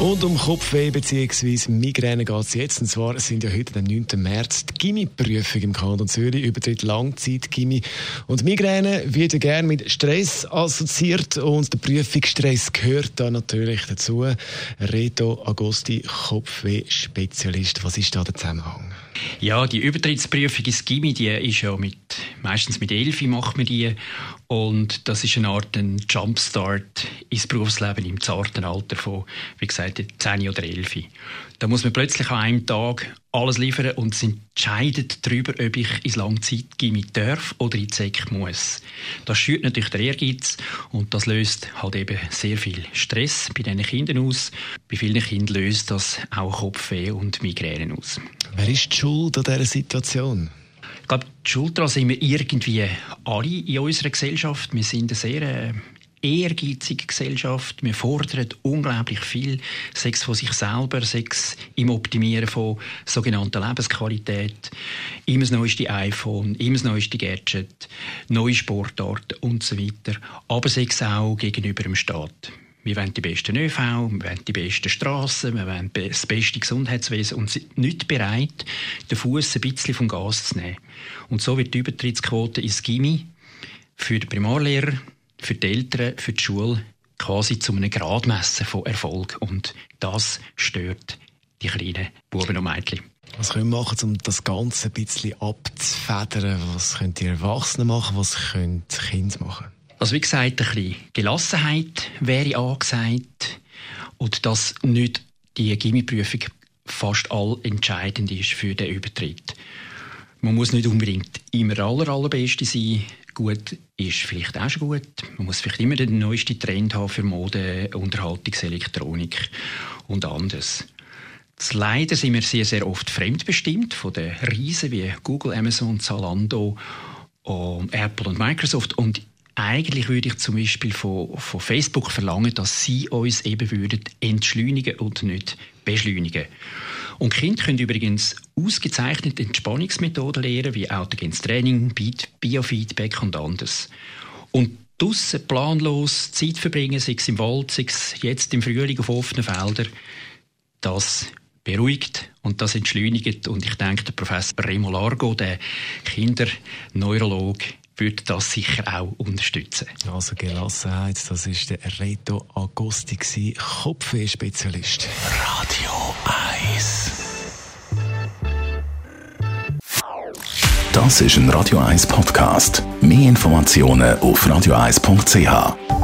und um Kopfweh bzw. Migräne geht es jetzt. Und zwar sind ja heute, am 9. März, die Gimmi-Prüfung im Kanton Zürich, übertritt Langzeit-Gimmi. Und Migräne wird ja gerne mit Stress assoziiert und der Prüfungsstress gehört da natürlich dazu. Reto Agosti, Kopfweh-Spezialist. Was ist da der Zusammenhang? Ja, die Übertrittsprüfung ins Gimmi, die ist ja mit, meistens mit Elfi macht man die. Und das ist eine Art ein Jumpstart ins Berufsleben im zarten Alter von, wie gesagt, 10 oder 11. Da muss man plötzlich an einem Tag alles liefern und es entscheidet darüber, ob ich ins Langzeitgimmi darf oder in die Sek muss. Das schürt natürlich der Ehrgeiz und das löst halt eben sehr viel Stress bei diesen Kindern aus. Bei vielen Kindern löst das auch Kopfweh und Migräne aus. Wer ist die Schuld an dieser Situation? Ich glaube, die Schuld daran sind wir irgendwie alle in unserer Gesellschaft. Wir sind eine sehr äh, ehrgeizige Gesellschaft. Wir fordern unglaublich viel, Sex von sich selber, Sex im Optimieren von sogenannter Lebensqualität, immer das neueste iPhone, immer das neueste Gadget, neue Sportarten und so weiter. Aber Sex auch gegenüber dem Staat. Wir wollen die besten ÖV, wir wollen die besten Strassen, wir wollen das beste Gesundheitswesen und sind nicht bereit, den Fuß ein bisschen vom Gas zu nehmen. Und so wird die Übertrittsquote ins Gimmi für den Primarlehrer, für die Eltern, für die Schule quasi zu einem Gradmessen von Erfolg. Und das stört die kleinen Buben und Mädchen. Was können wir machen, um das Ganze ein bisschen abzufedern? Was können die Erwachsenen machen? Was können die Kinder machen? Also wie gesagt, ein bisschen Gelassenheit wäre angesagt und dass nicht die Gimmiprüfung fast all entscheidend ist für den Übertritt. Man muss nicht unbedingt immer aller allerbeste sein. Gut ist vielleicht auch schon gut. Man muss vielleicht immer den neuesten Trend haben für Mode, Unterhaltungselektronik und anderes. Leider sind wir sehr, sehr oft fremdbestimmt von den Riesen wie Google, Amazon, Zalando, Apple und Microsoft. Und eigentlich würde ich zum Beispiel von, von Facebook verlangen, dass sie uns eben würden entschleunigen und nicht beschleunigen. Und Kinder können übrigens ausgezeichnete Entspannungsmethoden lernen, wie autogenes Training, Biofeedback und anderes. Und draussen planlos Zeit verbringen, sei es im Wald, sei es jetzt im Frühling auf offenen Feldern, das beruhigt und das entschleunigt. Und ich denke, der Professor Remo Largo, der Kinderneurolog, würde das sicher auch unterstützen. Also Gelassenheit, das ist der Reto Agosti, Kopfweh-Spezialist. Radio 1 Das ist ein Radio 1 Podcast. Mehr Informationen auf radio1.ch.